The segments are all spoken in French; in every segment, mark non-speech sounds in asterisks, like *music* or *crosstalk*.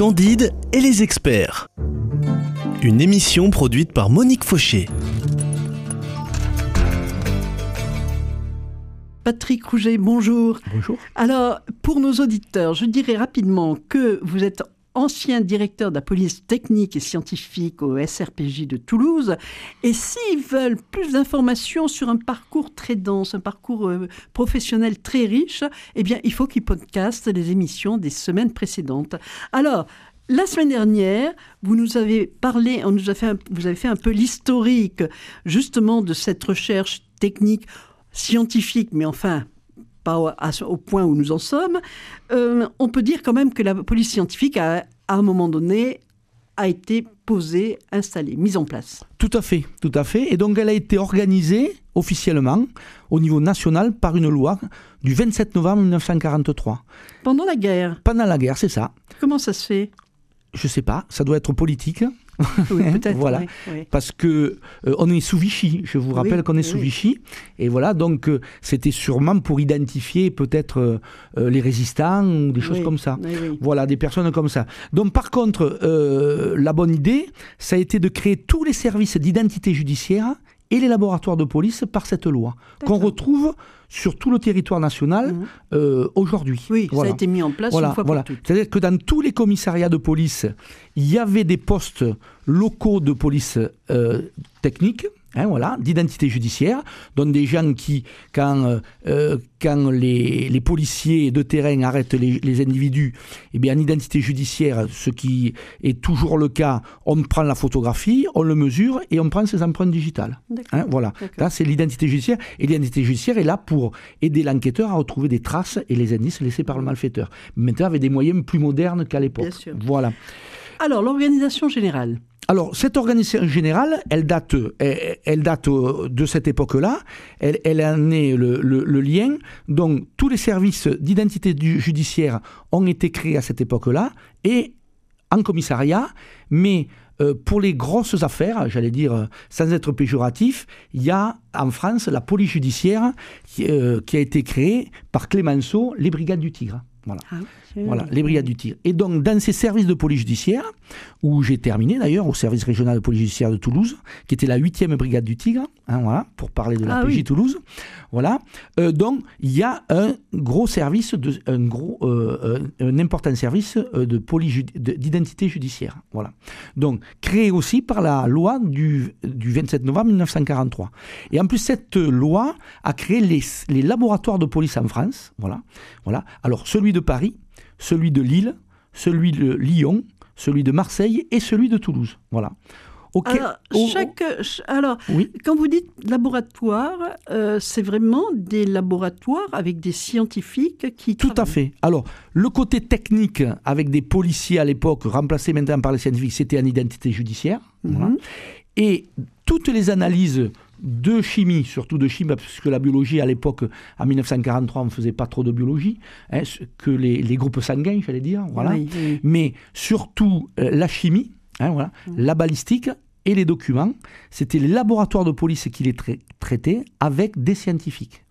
Candide et les experts. Une émission produite par Monique Fauché. Patrick Rouget, bonjour. Bonjour. Alors, pour nos auditeurs, je dirais rapidement que vous êtes ancien directeur de la police technique et scientifique au SRPJ de Toulouse. Et s'ils veulent plus d'informations sur un parcours très dense, un parcours euh, professionnel très riche, eh bien, il faut qu'ils podcastent les émissions des semaines précédentes. Alors, la semaine dernière, vous nous avez parlé, on a fait vous avez fait un peu l'historique justement de cette recherche technique, scientifique, mais enfin pas au, point où nous en sommes. Euh, on peut dire quand même que la police scientifique, a, à un moment donné, a été posée, installée, mise en place. Tout à fait, tout à fait. Et donc elle a été organisée officiellement au niveau national par une loi du 27 novembre 1943. Pendant la guerre Pendant la guerre, c'est ça. Comment ça se fait? Je sais pas, ça doit être politique. *laughs* Oui, peut-être. voilà. Parce que euh, on est sous Vichy. Je vous rappelle qu'on est sous Vichy. Et voilà, donc euh, c'était sûrement pour identifier peut-être euh, les résistants ou des choses comme ça. Voilà, des personnes comme ça. Donc par contre, la bonne idée, ça a été de créer tous les services d'identité judiciaire et les laboratoires de police par cette loi qu'on retrouve sur tout le territoire national mhm. euh, aujourd'hui. Oui, ça a été mis en place une fois pour toutes. C'est-à-dire que dans tous les commissariats de police, il y avait des postes locaux de police euh, technique, Hein, voilà, d'identité judiciaire, donc des gens qui, quand, euh, euh, quand les, les, policiers de terrain arrêtent les, les, individus, eh bien, en identité judiciaire, ce qui est toujours le cas, on prend la photographie, on le mesure et on prend ses empreintes digitales. Hein, voilà, là c'est l'identité judiciaire, et l'identité judiciaire est là pour aider l'enquêteur à retrouver des traces et les indices laissés par le malfaiteur. Maintenant, avec des moyens plus modernes qu'à l'époque. Voilà. Alors, l'organisation générale alors, cette organisation générale, elle date, elle, date euh, de cette époque-là. Elle, en est le, lien. Donc, tous les services d'identité judiciaire ont été créés à cette époque-là et en commissariat. Mais euh, pour les grosses affaires, j'allais dire sans être péjoratif, il y a en France la police judiciaire qui, euh, qui a été créée par Clémenceau, les brigades du Tigre. Voilà. Ah voilà, les brigades du tir. Et donc, dans ces services de police judiciaire, où j'ai terminé d'ailleurs, au service régional de police judiciaire de Toulouse, qui était la 8e brigade du Tigre, hein, voilà, pour parler de la ah PJ Toulouse. Voilà. Euh, donc, il y a un gros service, de, un, gros, euh, un important service euh, de police d'identité judiciaire. Voilà. Donc, créé aussi par la loi du, du 27 novembre 1943. Et en plus, cette loi a créé les, les laboratoires de police en France. Voilà. voilà. Alors, celui de Paris, celui de Lille, celui de Lyon, celui de Marseille et celui de Toulouse. Voilà. Alors, chaque, alors quand vous dites laboratoire, euh, c'est vraiment des laboratoires avec des scientifiques qui. Tout à fait. Alors, le côté technique avec des policiers à l'époque, remplacé maintenant par les scientifiques, c'était en identité judiciaire. Mhm. Et toutes les analyses de chimie, surtout de chimie, parce que la biologie, à l'époque, en 1943, on ne faisait pas trop de biologie, hein, que les, groupes sanguins, j'allais dire, voilà. Mais surtout euh, la chimie, hein, voilà, mm. la balistique et les documents, c'était les laboratoires de police qui les traitaient avec des scientifiques.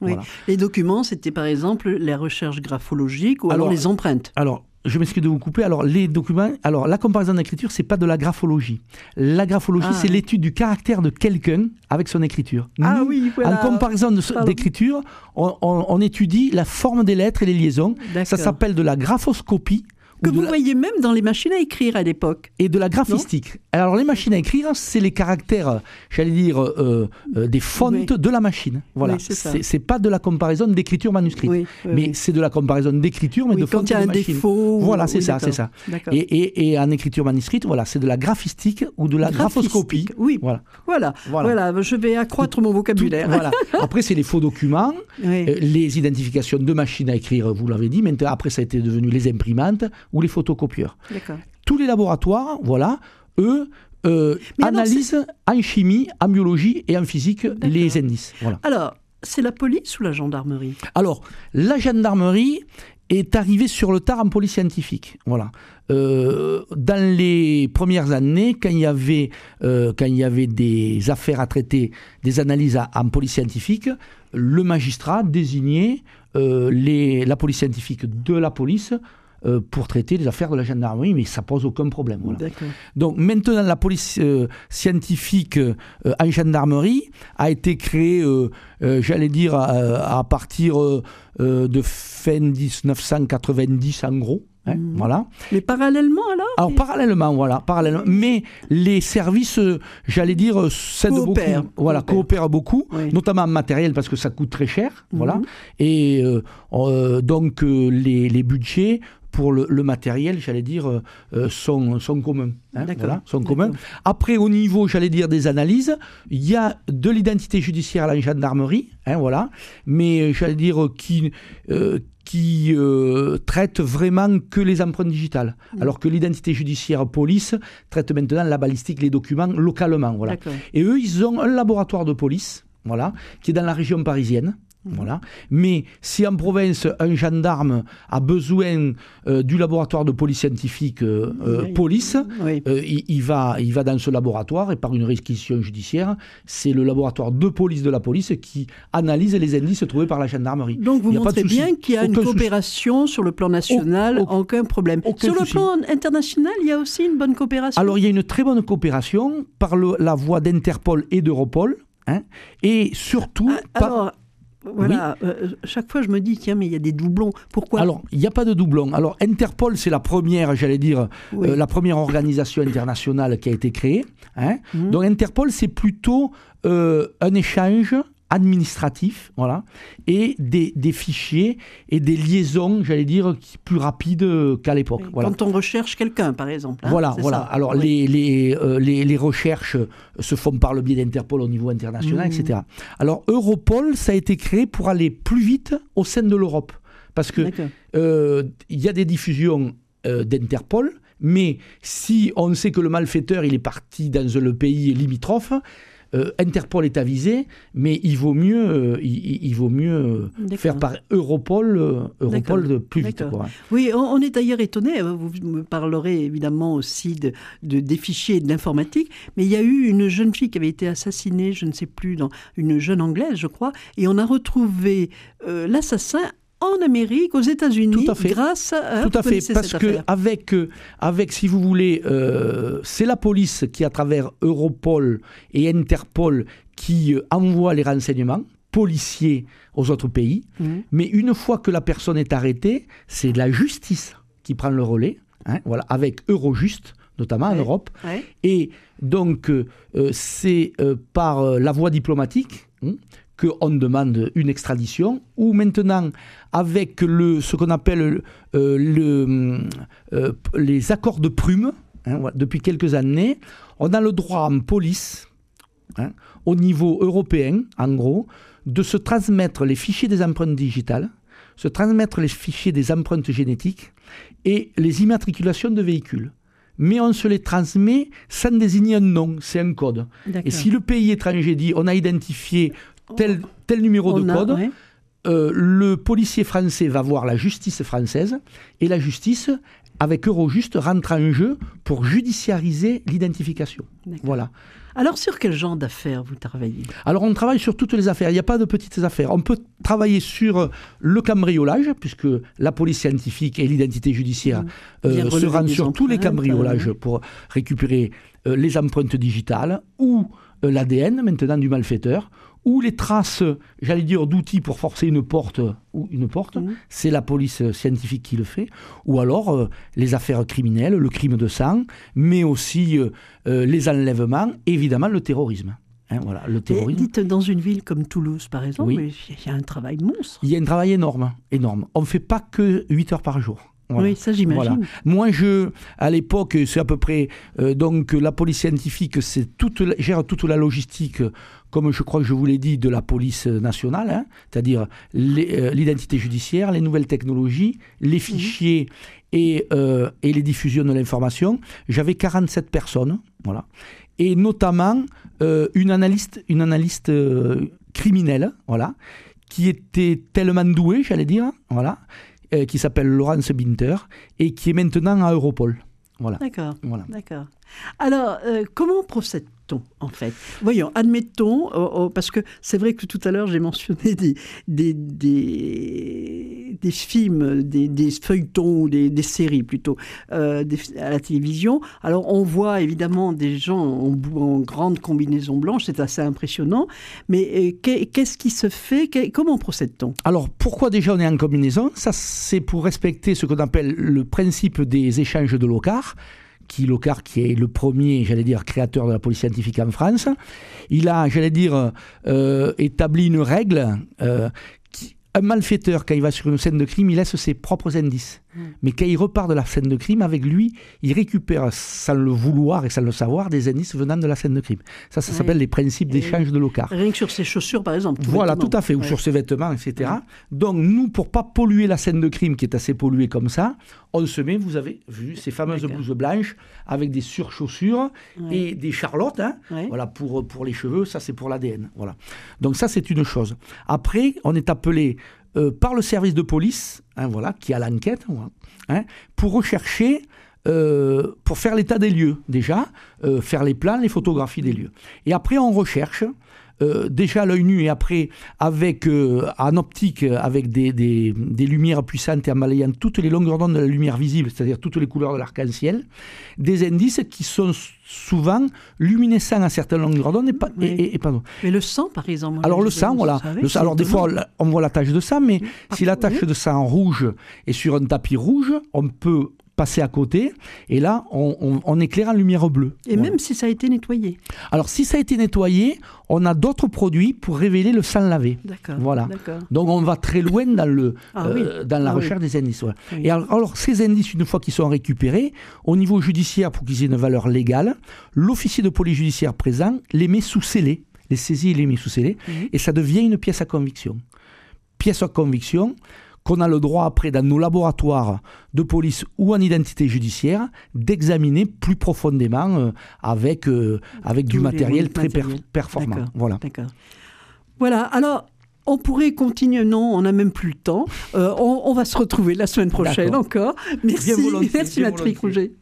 Les documents, c'était par exemple les recherches graphologiques ou alors, les empreintes. Alors, je m'excuse de vous couper. Alors, les documents, alors la comparaison d'écriture, c'est pas de la graphologie. La graphologie, ah. c'est l'étude du caractère de quelqu'un avec son écriture. ah oui, voilà. En comparaison d'écriture, on, on, étudie la forme des lettres et les liaisons. Ça s'appelle de la graphoscopie que vous voyez même dans les machines à écrire à l'époque. Et de la graphistique. Alors les machines à écrire, c'est les caractères, j'allais dire, euh, euh, des fontes de la machine. Voilà. c'est pas de la comparaison d'écriture manuscrite, mais c'est de la comparaison d'écriture, mais de fonte de machine. Défaut, voilà, c'est ça, c'est ça. Et, et, et, en écriture manuscrite, voilà, c'est de la graphistique ou de la graphoscopie. Oui. Voilà. Voilà. voilà. Je vais accroître mon vocabulaire. voilà. *laughs* Après, c'est les faux documents, euh, les identifications de machines à écrire, vous l'avez dit. Maintenant, après, ça a été devenu les imprimantes ou les photocopieurs. Tous les laboratoires, voilà, eux, euh, analysent en chimie, en biologie et en physique les indices. Voilà. Alors, c'est la police ou la gendarmerie? Alors, la gendarmerie est arrivée sur le tard en police scientifique. Voilà. Euh, dans les premières années, quand il y avait, euh, quand il y avait des affaires à traiter, des analyses en police scientifique, le magistrat désignait les, la police scientifique de la police euh, pour traiter les affaires de la gendarmerie, mais ça pose aucun problème. Voilà. Donc maintenant, la police euh, scientifique euh, en gendarmerie a été créée, euh, j'allais dire, à, à partir de fin 1990 en gros. hein, Mhm. Voilà. Mais parallèlement alors Alors parallèlement, voilà, parallèlement. Mais les services, j'allais dire, s'aident Coopèrent, beaucoup. Voilà, coopèrent. beaucoup, Oui. notamment en matériel parce que ça coûte très cher. Voilà. Mhm. Et euh, euh, donc euh, les, les budgets pour le, le matériel, j'allais dire, euh, euh, sont, sont communs. hein, voilà, sont communs. Après, au niveau, j'allais dire, des analyses, il y a de l'identité judiciaire à la gendarmerie, hein, voilà, mais euh, j'allais dire euh, qui, euh, qui euh, traite vraiment que les empreintes digitales, alors que l'identité judiciaire police traite maintenant la balistique, les documents localement, voilà. Et eux, ils ont un laboratoire de police, voilà, qui est dans la région parisienne. Mhm. Voilà. Mais si en province, un gendarme a besoin euh, du laboratoire de police scientifique euh, euh, Oui. police, Oui. il, il va, il va dans ce laboratoire et par une réquisition judiciaire, c'est le laboratoire de police de la police qui analyse les indices trouvés par la gendarmerie. Donc vous montrez bien qu'il y a une Aucun souci. coopération sur le plan national, Au- au- aucun problème. aucun sur le plan international, il y a aussi une bonne coopération. Alors il y a une très bonne coopération par le- la voie d'Interpol et d'Europol, hein, et surtout Ah, par- voilà, euh, chaque fois je me dis, tiens, mais il y a des doublons. Pourquoi? Alors, il n'y a pas de doublon. Alors, Interpol, c'est la première, j'allais dire, Oui. euh, la première organisation internationale qui a été créée. hein. Mhm. Donc, Interpol, c'est plutôt euh, un échange administratif, voilà, et des, des fichiers et des liaisons, j'allais dire, plus rapides euh, qu'à l'époque. Oui, Voilà. Quand on recherche quelqu'un, par exemple. hein, Voilà, voilà. ça. Alors Oui. les, les, euh, les, les recherches se font par le biais d'Interpol au niveau international, Mmh. etc. Alors Europol, ça a été créé pour aller plus vite au sein de l'Europe. Parce que euh, il y a des diffusions euh, d'Interpol, mais si on sait que le malfaiteur il est parti dans le pays limitrophe, euh, Interpol est avisé, mais il vaut mieux, euh, il, vaut mieux euh, faire par Europol, euh, Europol de plus vite. Quoi. Oui, on, on est d'ailleurs étonné. euh, Vous me parlerez évidemment aussi de, de- des fichiers et de l'informatique, mais il y a eu une jeune fille qui avait été assassinée, je ne sais plus, dans une jeune anglaise, je crois, et on a retrouvé l'assassin en Amérique, aux États-Unis, grâce à. Tout à fait, parce que avec, euh, avec, si vous voulez, euh, c'est la police qui, à travers Europol et Interpol, qui euh, envoie les renseignements policiers aux autres pays. Mhm. Mais une fois que la personne est arrêtée, c'est la justice qui prend le relais, hein, voilà, avec Eurojust, notamment en. Europe. Ouais. Et donc, euh, c'est euh, par la voie diplomatique hein, qu'on demande une extradition, ou maintenant, avec le, ce qu'on appelle euh, le, euh, les accords de Prume, hein, voilà, depuis quelques années, on a le droit en police, hein, au niveau européen, en gros, de se transmettre les fichiers des empreintes digitales, se transmettre les fichiers des empreintes génétiques et les immatriculations de véhicules. Mais on se les transmet sans désigner un nom, c'est un code. Et si le pays étranger dit on a identifié tel, tel numéro de a- code, ouais. euh, le policier français va voir la justice française et la justice, avec Eurojust, rentre en jeu pour judiciariser l'identification. Voilà. Alors, sur quel genre d'affaires vous travaillez? Alors on travaille sur toutes les affaires, il n'y a pas de petites affaires. On peut travailler sur euh, le cambriolage, puisque la police scientifique et l'identité judiciaire euh, Bien se rendent sur tous les cambriolages euh, pour récupérer euh, les empreintes digitales ou euh, l'ADN maintenant du malfaiteur, ou les traces, j'allais dire, d'outils pour forcer une porte ou une porte, Mhm. c'est la police scientifique qui le fait, ou alors euh, les affaires criminelles, le crime de sang, mais aussi euh, euh, les enlèvements, évidemment le terrorisme. Hein, voilà, le Et dites, dans une ville comme Toulouse, par exemple, Oui. il y a un travail monstre. Il y a un travail énorme, énorme. On ne fait pas que 8 heures par jour. Voilà. Oui, ça j'imagine. Voilà. Moi, je, à l'époque, c'est à peu près euh, donc la police scientifique, c'est toute gère toute la logistique, comme je crois que je vous l'ai dit, de la police nationale, hein, c'est-à-dire euh, l'identité judiciaire, les nouvelles technologies, les fichiers et, euh, et les diffusions de l'information. J'avais 47 personnes, voilà, et notamment une analyste, une analyste criminelle, voilà, qui était tellement douée, j'allais dire, voilà, euh, qui s'appelle Laurence Binter et qui est maintenant à Europol. Voilà. D'accord, voilà. d'accord. Alors, euh, comment procède en fait. Voyons, admettons, oh, oh, parce que c'est vrai que tout à l'heure j'ai mentionné des, des, des, films, des, feuilletons ou des, séries plutôt euh, à la télévision. Alors on voit évidemment des gens en, grande combinaison blanche, c'est assez impressionnant, mais euh, qu'est-ce qui se fait? Comment procède-t-on? Alors pourquoi déjà on est en combinaison? Ça c'est pour respecter ce qu'on appelle le principe des échanges de locar qui est le premier, j'allais dire, créateur de la police scientifique en France, il a, j'allais dire, euh, établi une règle euh, un malfaiteur, quand il va sur une scène de crime, il laisse ses propres indices. Mm. Mais quand il repart de la scène de crime, avec lui, il récupère, sans le vouloir et sans le savoir, des indices venant de la scène de crime. Ça, ça s'appelle les principes d'échange de locar. Rien que sur ses chaussures, par exemple. Voilà, tout à fait, ou sur ses vêtements, etc. Donc, nous, pour pas polluer la scène de crime, qui est assez polluée comme ça, on se met, vous avez vu, ces fameuses blouses blanches avec des surchaussures et des charlottes. Hein. Voilà, pour, pour les cheveux, ça, c'est pour l'ADN. Voilà. Donc, ça, c'est une chose. Après, on est appelé euh, par le service de police, hein, voilà, qui a l'enquête, hein, pour rechercher, euh, pour faire l'état des lieux déjà, euh, faire les plans, les photographies des lieux. Et après, on recherche euh, déjà à l'œil nu et après avec euh, en optique avec des, des, des, lumières puissantes et en balayant toutes les longueurs d'onde de la lumière visible, c'est-à-dire toutes les couleurs de l'arc-en-ciel, des indices qui sont souvent luminescents à certaines longueurs d'onde et pas, et, et, Mais le sang, par exemple. Alors le sang, voilà. le sang, alors des fois, on voit la tache de sang, mais si la tache de sang rouge est sur un tapis rouge, on peut passer à côté, et là, on, éclaire en lumière bleue. Et même si ça a été nettoyé Alors, si ça a été nettoyé, on a d'autres produits pour révéler le sang lavé. D'accord. Voilà. Donc, on va très loin dans, le, *laughs* ah euh, dans la ah recherche des indices. Et alors, ces indices, une fois qu'ils sont récupérés, au niveau judiciaire, pour qu'ils aient une valeur légale, l'officier de police judiciaire présent les met sous scellé, les saisit et les met sous scellé, et ça devient une pièce à conviction. Pièce à conviction, qu'on a le droit après dans nos laboratoires de police ou en identité judiciaire d'examiner plus profondément euh, avec, euh, avec du matériel très performant. Voilà. Voilà, alors on pourrait continuer, non, on n'a même plus le temps. Euh, on, va se retrouver la semaine prochaine encore. Merci, merci Patrick Rouget.